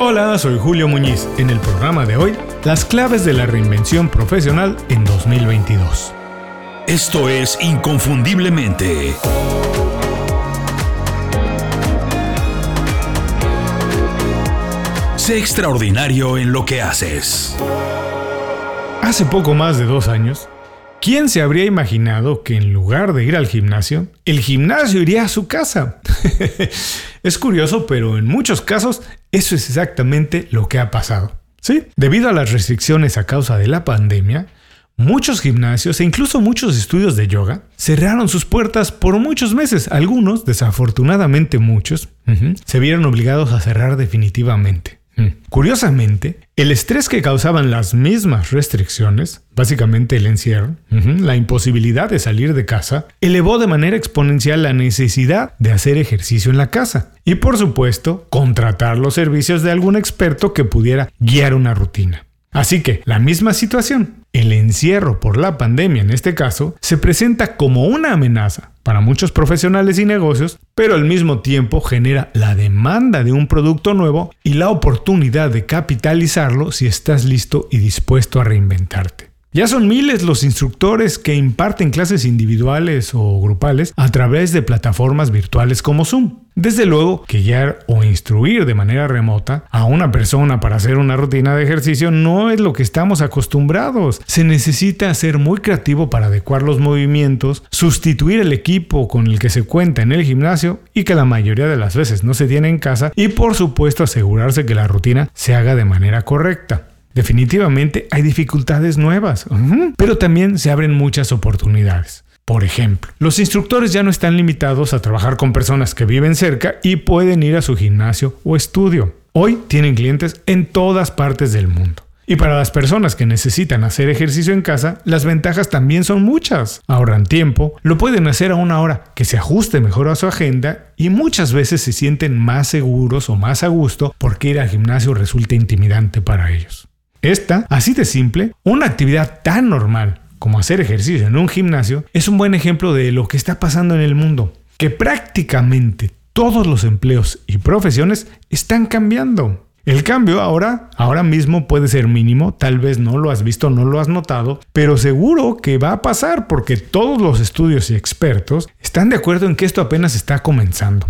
Hola, soy Julio Muñiz. En el programa de hoy, las claves de la reinvención profesional en 2022. Esto es Inconfundiblemente. Sé extraordinario en lo que haces. Hace poco más de dos años, ¿quién se habría imaginado que en lugar de ir al gimnasio, el gimnasio iría a su casa? es curioso, pero en muchos casos eso es exactamente lo que ha pasado. Sí, debido a las restricciones a causa de la pandemia, muchos gimnasios e incluso muchos estudios de yoga cerraron sus puertas por muchos meses. Algunos, desafortunadamente muchos, se vieron obligados a cerrar definitivamente. Mm. Curiosamente, el estrés que causaban las mismas restricciones, básicamente el encierro, la imposibilidad de salir de casa, elevó de manera exponencial la necesidad de hacer ejercicio en la casa y por supuesto contratar los servicios de algún experto que pudiera guiar una rutina. Así que la misma situación, el encierro por la pandemia en este caso, se presenta como una amenaza para muchos profesionales y negocios, pero al mismo tiempo genera la demanda de un producto nuevo y la oportunidad de capitalizarlo si estás listo y dispuesto a reinventarte. Ya son miles los instructores que imparten clases individuales o grupales a través de plataformas virtuales como Zoom. Desde luego que guiar o instruir de manera remota a una persona para hacer una rutina de ejercicio no es lo que estamos acostumbrados. Se necesita ser muy creativo para adecuar los movimientos, sustituir el equipo con el que se cuenta en el gimnasio y que la mayoría de las veces no se tiene en casa y por supuesto asegurarse que la rutina se haga de manera correcta. Definitivamente hay dificultades nuevas, pero también se abren muchas oportunidades. Por ejemplo, los instructores ya no están limitados a trabajar con personas que viven cerca y pueden ir a su gimnasio o estudio. Hoy tienen clientes en todas partes del mundo. Y para las personas que necesitan hacer ejercicio en casa, las ventajas también son muchas. Ahorran tiempo, lo pueden hacer a una hora que se ajuste mejor a su agenda y muchas veces se sienten más seguros o más a gusto porque ir al gimnasio resulta intimidante para ellos. Esta, así de simple, una actividad tan normal como hacer ejercicio en un gimnasio, es un buen ejemplo de lo que está pasando en el mundo, que prácticamente todos los empleos y profesiones están cambiando. El cambio ahora, ahora mismo puede ser mínimo, tal vez no lo has visto, no lo has notado, pero seguro que va a pasar porque todos los estudios y expertos están de acuerdo en que esto apenas está comenzando.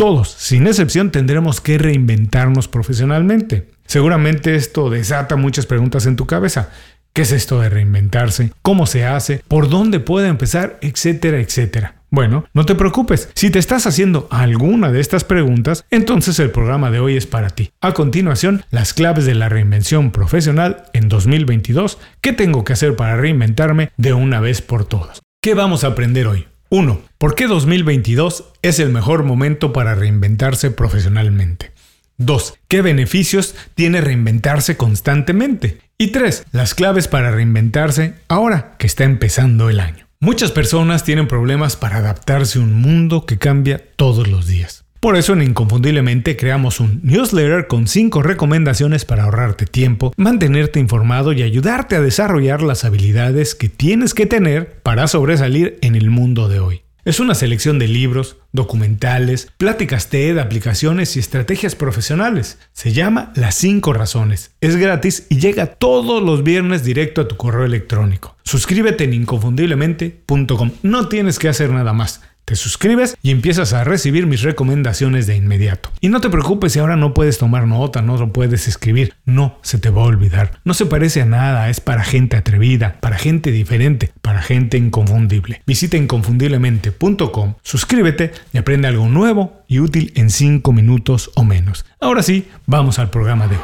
Todos, sin excepción, tendremos que reinventarnos profesionalmente. Seguramente esto desata muchas preguntas en tu cabeza. ¿Qué es esto de reinventarse? ¿Cómo se hace? ¿Por dónde puede empezar? Etcétera, etcétera. Bueno, no te preocupes. Si te estás haciendo alguna de estas preguntas, entonces el programa de hoy es para ti. A continuación, las claves de la reinvención profesional en 2022. ¿Qué tengo que hacer para reinventarme de una vez por todas? ¿Qué vamos a aprender hoy? 1. ¿Por qué 2022 es el mejor momento para reinventarse profesionalmente? 2. ¿Qué beneficios tiene reinventarse constantemente? Y 3. Las claves para reinventarse ahora que está empezando el año. Muchas personas tienen problemas para adaptarse a un mundo que cambia todos los días. Por eso en Inconfundiblemente creamos un newsletter con 5 recomendaciones para ahorrarte tiempo, mantenerte informado y ayudarte a desarrollar las habilidades que tienes que tener para sobresalir en el mundo de hoy. Es una selección de libros, documentales, pláticas TED, aplicaciones y estrategias profesionales. Se llama Las 5 Razones. Es gratis y llega todos los viernes directo a tu correo electrónico. Suscríbete en inconfundiblemente.com. No tienes que hacer nada más. Te suscribes y empiezas a recibir mis recomendaciones de inmediato. Y no te preocupes si ahora no puedes tomar nota, no lo puedes escribir, no se te va a olvidar. No se parece a nada, es para gente atrevida, para gente diferente, para gente inconfundible. Visita inconfundiblemente.com, suscríbete y aprende algo nuevo y útil en 5 minutos o menos. Ahora sí, vamos al programa de hoy.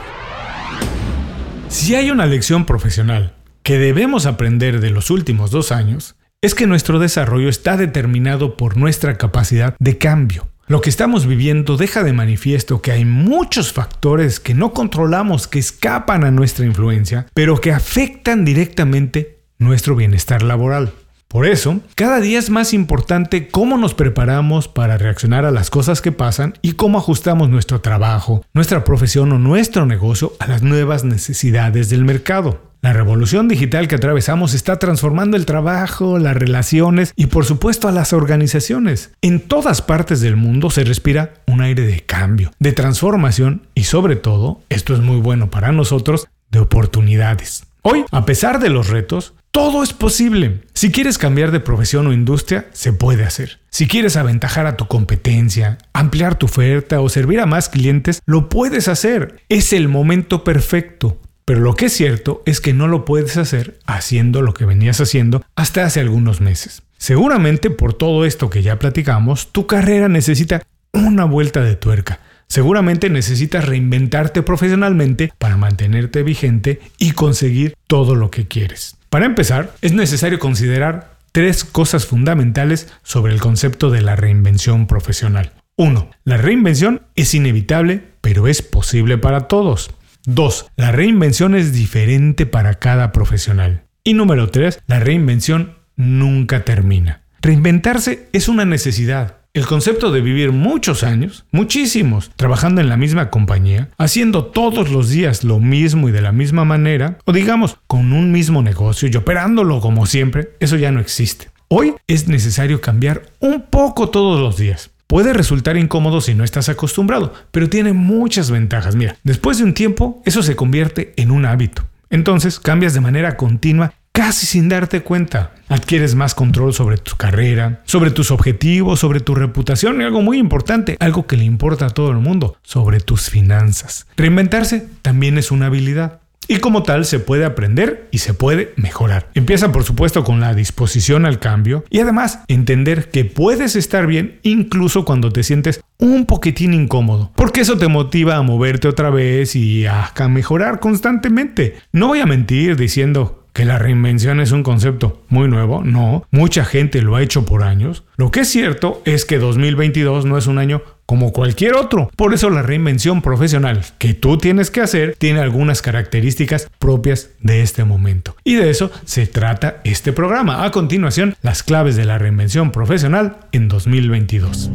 Si hay una lección profesional que debemos aprender de los últimos dos años, es que nuestro desarrollo está determinado por nuestra capacidad de cambio. Lo que estamos viviendo deja de manifiesto que hay muchos factores que no controlamos que escapan a nuestra influencia, pero que afectan directamente nuestro bienestar laboral. Por eso, cada día es más importante cómo nos preparamos para reaccionar a las cosas que pasan y cómo ajustamos nuestro trabajo, nuestra profesión o nuestro negocio a las nuevas necesidades del mercado. La revolución digital que atravesamos está transformando el trabajo, las relaciones y por supuesto a las organizaciones. En todas partes del mundo se respira un aire de cambio, de transformación y sobre todo, esto es muy bueno para nosotros, de oportunidades. Hoy, a pesar de los retos, todo es posible. Si quieres cambiar de profesión o industria, se puede hacer. Si quieres aventajar a tu competencia, ampliar tu oferta o servir a más clientes, lo puedes hacer. Es el momento perfecto. Pero lo que es cierto es que no lo puedes hacer haciendo lo que venías haciendo hasta hace algunos meses. Seguramente por todo esto que ya platicamos, tu carrera necesita una vuelta de tuerca. Seguramente necesitas reinventarte profesionalmente para mantenerte vigente y conseguir todo lo que quieres. Para empezar, es necesario considerar tres cosas fundamentales sobre el concepto de la reinvención profesional. 1. La reinvención es inevitable, pero es posible para todos. 2. La reinvención es diferente para cada profesional. Y número 3. La reinvención nunca termina. Reinventarse es una necesidad, el concepto de vivir muchos años, muchísimos, trabajando en la misma compañía, haciendo todos los días lo mismo y de la misma manera, o digamos, con un mismo negocio y operándolo como siempre, eso ya no existe. Hoy es necesario cambiar un poco todos los días. Puede resultar incómodo si no estás acostumbrado, pero tiene muchas ventajas. Mira, después de un tiempo, eso se convierte en un hábito. Entonces cambias de manera continua casi sin darte cuenta. Adquieres más control sobre tu carrera, sobre tus objetivos, sobre tu reputación y algo muy importante, algo que le importa a todo el mundo, sobre tus finanzas. Reinventarse también es una habilidad. Y como tal se puede aprender y se puede mejorar. Empieza por supuesto con la disposición al cambio y además entender que puedes estar bien incluso cuando te sientes un poquitín incómodo. Porque eso te motiva a moverte otra vez y a mejorar constantemente. No voy a mentir diciendo que la reinvención es un concepto muy nuevo, no, mucha gente lo ha hecho por años. Lo que es cierto es que 2022 no es un año como cualquier otro. Por eso la reinvención profesional que tú tienes que hacer tiene algunas características propias de este momento. Y de eso se trata este programa. A continuación, las claves de la reinvención profesional en 2022.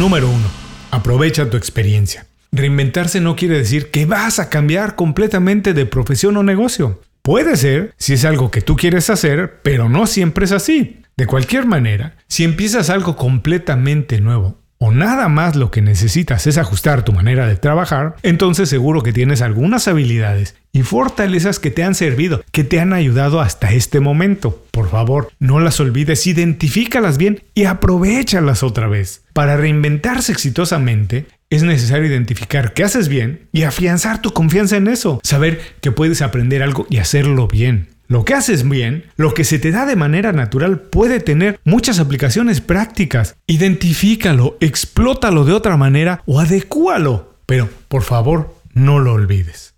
Número 1. Aprovecha tu experiencia. Reinventarse no quiere decir que vas a cambiar completamente de profesión o negocio. Puede ser si es algo que tú quieres hacer, pero no siempre es así. De cualquier manera, si empiezas algo completamente nuevo o nada más lo que necesitas es ajustar tu manera de trabajar, entonces seguro que tienes algunas habilidades y fortalezas que te han servido, que te han ayudado hasta este momento. Por favor, no las olvides, identifícalas bien y aprovechalas otra vez. Para reinventarse exitosamente, es necesario identificar qué haces bien y afianzar tu confianza en eso. Saber que puedes aprender algo y hacerlo bien. Lo que haces bien, lo que se te da de manera natural puede tener muchas aplicaciones prácticas. Identifícalo, explótalo de otra manera o adecúalo. Pero, por favor, no lo olvides.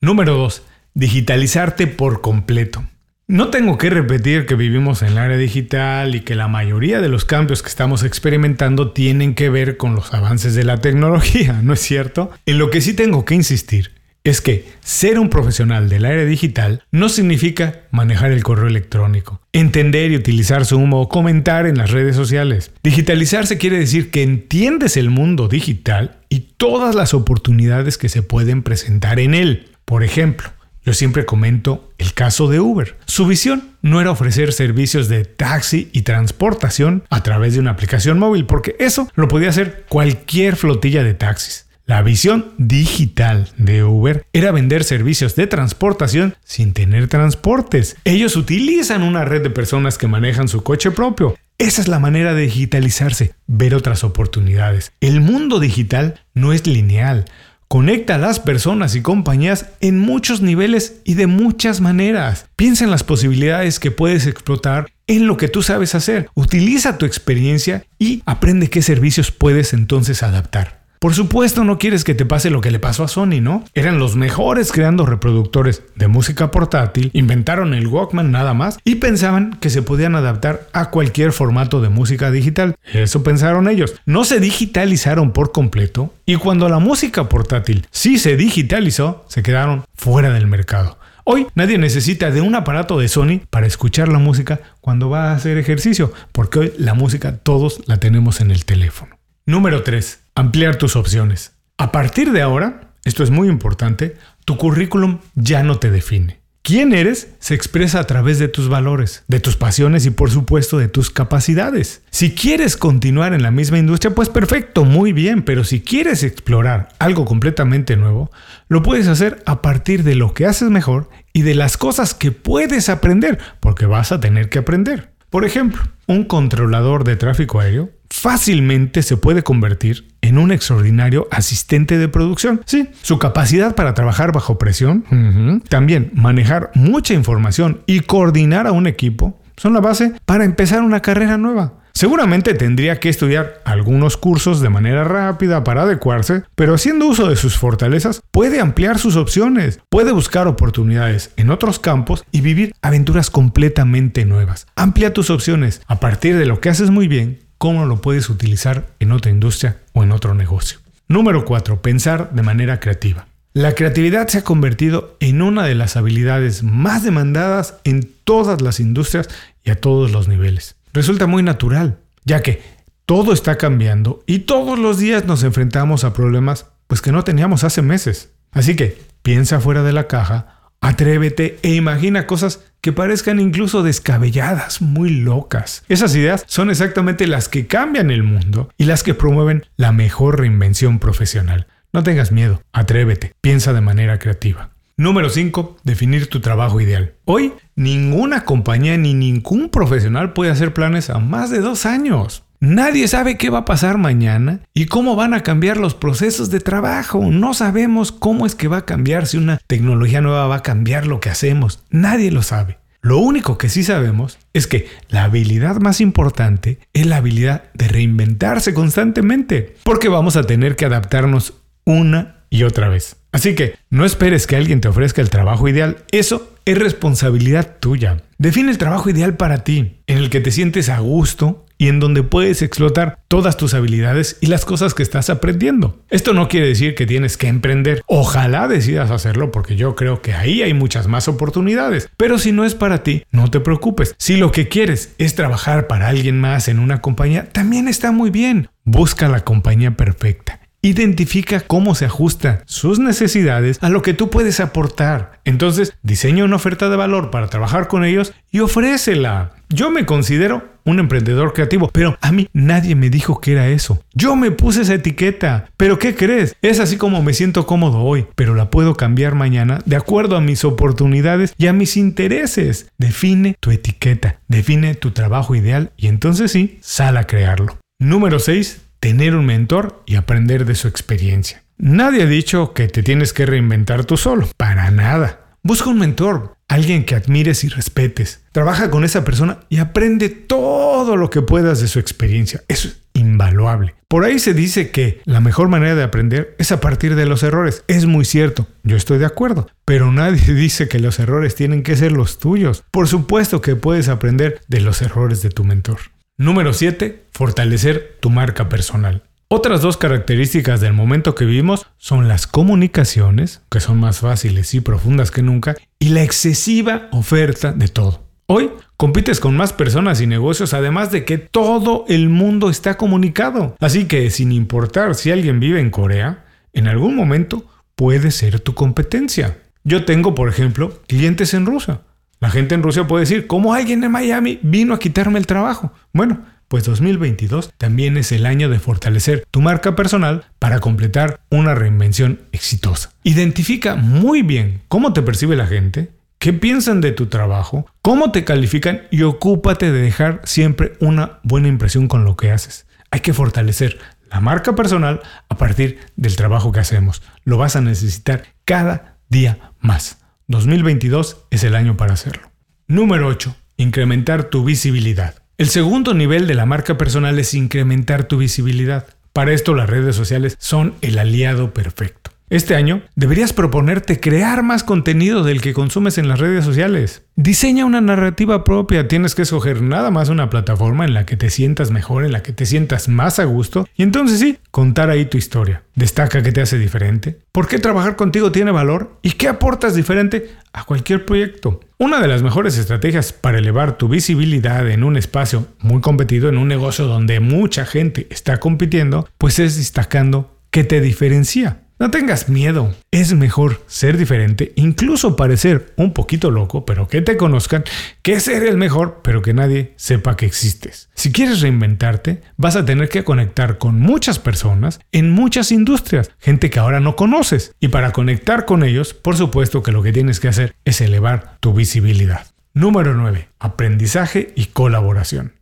Número 2. Digitalizarte por completo. No tengo que repetir que vivimos en el área digital y que la mayoría de los cambios que estamos experimentando tienen que ver con los avances de la tecnología, ¿no es cierto? En lo que sí tengo que insistir es que ser un profesional del área digital no significa manejar el correo electrónico, entender y utilizar Zoom o comentar en las redes sociales. Digitalizarse quiere decir que entiendes el mundo digital y todas las oportunidades que se pueden presentar en él. Por ejemplo, yo siempre comento el caso de Uber. Su visión no era ofrecer servicios de taxi y transportación a través de una aplicación móvil, porque eso lo podía hacer cualquier flotilla de taxis. La visión digital de Uber era vender servicios de transportación sin tener transportes. Ellos utilizan una red de personas que manejan su coche propio. Esa es la manera de digitalizarse, ver otras oportunidades. El mundo digital no es lineal. Conecta a las personas y compañías en muchos niveles y de muchas maneras. Piensa en las posibilidades que puedes explotar en lo que tú sabes hacer. Utiliza tu experiencia y aprende qué servicios puedes entonces adaptar. Por supuesto no quieres que te pase lo que le pasó a Sony, ¿no? Eran los mejores creando reproductores de música portátil, inventaron el Walkman nada más y pensaban que se podían adaptar a cualquier formato de música digital. Eso pensaron ellos. No se digitalizaron por completo y cuando la música portátil sí se digitalizó, se quedaron fuera del mercado. Hoy nadie necesita de un aparato de Sony para escuchar la música cuando va a hacer ejercicio, porque hoy la música todos la tenemos en el teléfono. Número 3. Ampliar tus opciones. A partir de ahora, esto es muy importante, tu currículum ya no te define. Quién eres se expresa a través de tus valores, de tus pasiones y por supuesto de tus capacidades. Si quieres continuar en la misma industria, pues perfecto, muy bien, pero si quieres explorar algo completamente nuevo, lo puedes hacer a partir de lo que haces mejor y de las cosas que puedes aprender, porque vas a tener que aprender. Por ejemplo, un controlador de tráfico aéreo fácilmente se puede convertir en un extraordinario asistente de producción. Sí, su capacidad para trabajar bajo presión, también manejar mucha información y coordinar a un equipo son la base para empezar una carrera nueva. Seguramente tendría que estudiar algunos cursos de manera rápida para adecuarse, pero haciendo uso de sus fortalezas puede ampliar sus opciones, puede buscar oportunidades en otros campos y vivir aventuras completamente nuevas. Amplia tus opciones a partir de lo que haces muy bien, cómo lo puedes utilizar en otra industria o en otro negocio. Número 4. Pensar de manera creativa. La creatividad se ha convertido en una de las habilidades más demandadas en todas las industrias y a todos los niveles resulta muy natural, ya que todo está cambiando y todos los días nos enfrentamos a problemas pues que no teníamos hace meses. Así que piensa fuera de la caja, atrévete e imagina cosas que parezcan incluso descabelladas, muy locas. Esas ideas son exactamente las que cambian el mundo y las que promueven la mejor reinvención profesional. No tengas miedo, atrévete, piensa de manera creativa. Número 5. Definir tu trabajo ideal. Hoy, ninguna compañía ni ningún profesional puede hacer planes a más de dos años. Nadie sabe qué va a pasar mañana y cómo van a cambiar los procesos de trabajo. No sabemos cómo es que va a cambiar, si una tecnología nueva va a cambiar lo que hacemos. Nadie lo sabe. Lo único que sí sabemos es que la habilidad más importante es la habilidad de reinventarse constantemente, porque vamos a tener que adaptarnos una y otra vez. Así que no esperes que alguien te ofrezca el trabajo ideal, eso es responsabilidad tuya. Define el trabajo ideal para ti, en el que te sientes a gusto y en donde puedes explotar todas tus habilidades y las cosas que estás aprendiendo. Esto no quiere decir que tienes que emprender. Ojalá decidas hacerlo porque yo creo que ahí hay muchas más oportunidades. Pero si no es para ti, no te preocupes. Si lo que quieres es trabajar para alguien más en una compañía, también está muy bien. Busca la compañía perfecta Identifica cómo se ajusta sus necesidades a lo que tú puedes aportar. Entonces, diseña una oferta de valor para trabajar con ellos y ofrécela. Yo me considero un emprendedor creativo, pero a mí nadie me dijo que era eso. Yo me puse esa etiqueta. Pero ¿qué crees? Es así como me siento cómodo hoy, pero la puedo cambiar mañana de acuerdo a mis oportunidades y a mis intereses. Define tu etiqueta, define tu trabajo ideal y entonces sí, sal a crearlo. Número 6 tener un mentor y aprender de su experiencia. Nadie ha dicho que te tienes que reinventar tú solo, para nada. Busca un mentor, alguien que admires y respetes. Trabaja con esa persona y aprende todo lo que puedas de su experiencia. Eso es invaluable. Por ahí se dice que la mejor manera de aprender es a partir de los errores. Es muy cierto, yo estoy de acuerdo, pero nadie dice que los errores tienen que ser los tuyos. Por supuesto que puedes aprender de los errores de tu mentor. Número 7. Fortalecer tu marca personal. Otras dos características del momento que vivimos son las comunicaciones, que son más fáciles y profundas que nunca, y la excesiva oferta de todo. Hoy compites con más personas y negocios, además de que todo el mundo está comunicado. Así que sin importar si alguien vive en Corea, en algún momento puede ser tu competencia. Yo tengo, por ejemplo, clientes en Rusia la gente en Rusia puede decir, ¿cómo alguien en Miami vino a quitarme el trabajo? Bueno, pues 2022 también es el año de fortalecer tu marca personal para completar una reinvención exitosa. Identifica muy bien cómo te percibe la gente, qué piensan de tu trabajo, cómo te califican y ocúpate de dejar siempre una buena impresión con lo que haces. Hay que fortalecer la marca personal a partir del trabajo que hacemos. Lo vas a necesitar cada día más. 2022 es el año para hacerlo. Número 8. Incrementar tu visibilidad. El segundo nivel de la marca personal es incrementar tu visibilidad. Para esto las redes sociales son el aliado perfecto. Este año deberías proponerte crear más contenido del que consumes en las redes sociales. Diseña una narrativa propia, tienes que escoger nada más una plataforma en la que te sientas mejor, en la que te sientas más a gusto y entonces sí, contar ahí tu historia. Destaca qué te hace diferente, por qué trabajar contigo tiene valor y qué aportas diferente a cualquier proyecto. Una de las mejores estrategias para elevar tu visibilidad en un espacio muy competido, en un negocio donde mucha gente está compitiendo, pues es destacando qué te diferencia. No tengas miedo. Es mejor ser diferente, incluso parecer un poquito loco, pero que te conozcan, que ser el mejor, pero que nadie sepa que existes. Si quieres reinventarte, vas a tener que conectar con muchas personas en muchas industrias, gente que ahora no conoces. Y para conectar con ellos, por supuesto que lo que tienes que hacer es elevar tu visibilidad. Número 9. Aprendizaje y colaboración.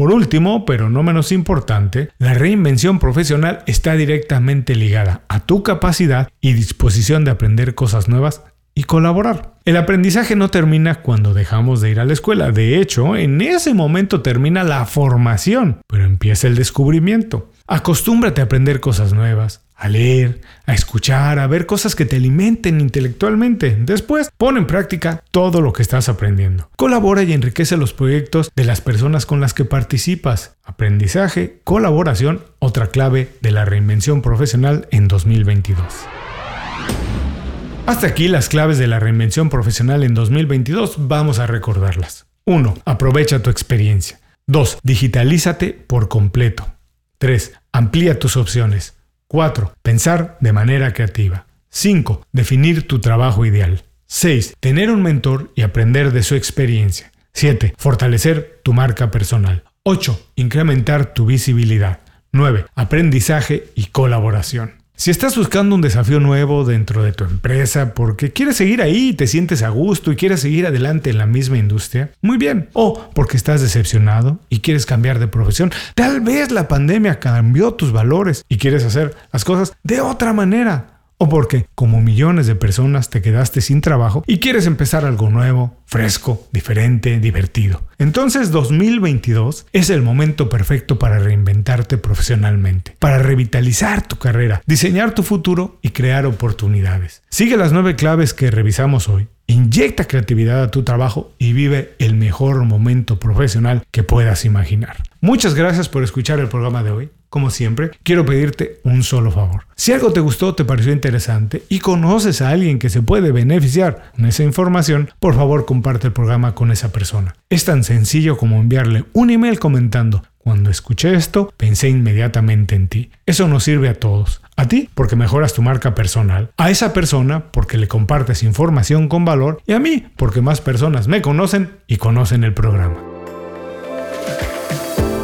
Por último, pero no menos importante, la reinvención profesional está directamente ligada a tu capacidad y disposición de aprender cosas nuevas y colaborar. El aprendizaje no termina cuando dejamos de ir a la escuela, de hecho, en ese momento termina la formación, pero empieza el descubrimiento. Acostúmbrate a aprender cosas nuevas, a leer, a escuchar, a ver cosas que te alimenten intelectualmente. Después, pon en práctica todo lo que estás aprendiendo. Colabora y enriquece los proyectos de las personas con las que participas. Aprendizaje, colaboración, otra clave de la reinvención profesional en 2022. Hasta aquí las claves de la reinvención profesional en 2022. Vamos a recordarlas. 1. Aprovecha tu experiencia. 2. Digitalízate por completo. 3. Amplía tus opciones. 4. Pensar de manera creativa. 5. Definir tu trabajo ideal. 6. Tener un mentor y aprender de su experiencia. 7. Fortalecer tu marca personal. 8. Incrementar tu visibilidad. 9. Aprendizaje y colaboración. Si estás buscando un desafío nuevo dentro de tu empresa porque quieres seguir ahí te sientes a gusto y quieres seguir adelante en la misma industria, muy bien. O porque estás decepcionado y quieres cambiar de profesión, tal vez la pandemia cambió tus valores y quieres hacer las cosas de otra manera o porque, como millones de personas, te quedaste sin trabajo y quieres empezar algo nuevo, fresco, diferente, divertido. Entonces 2022 es el momento perfecto para reinventarte profesionalmente, para revitalizar tu carrera, diseñar tu futuro y crear oportunidades. Sigue las nueve claves que revisamos hoy. Inyecta creatividad a tu trabajo y vive el mejor momento profesional que puedas imaginar. Muchas gracias por escuchar el programa de hoy. Como siempre, quiero pedirte un solo favor. Si algo te gustó, te pareció interesante y conoces a alguien que se puede beneficiar con esa información, por favor comparte el programa con esa persona. Es tan sencillo como enviarle un email comentando, cuando escuché esto, pensé inmediatamente en ti. Eso nos sirve a todos. A ti porque mejoras tu marca personal, a esa persona porque le compartes información con valor y a mí porque más personas me conocen y conocen el programa.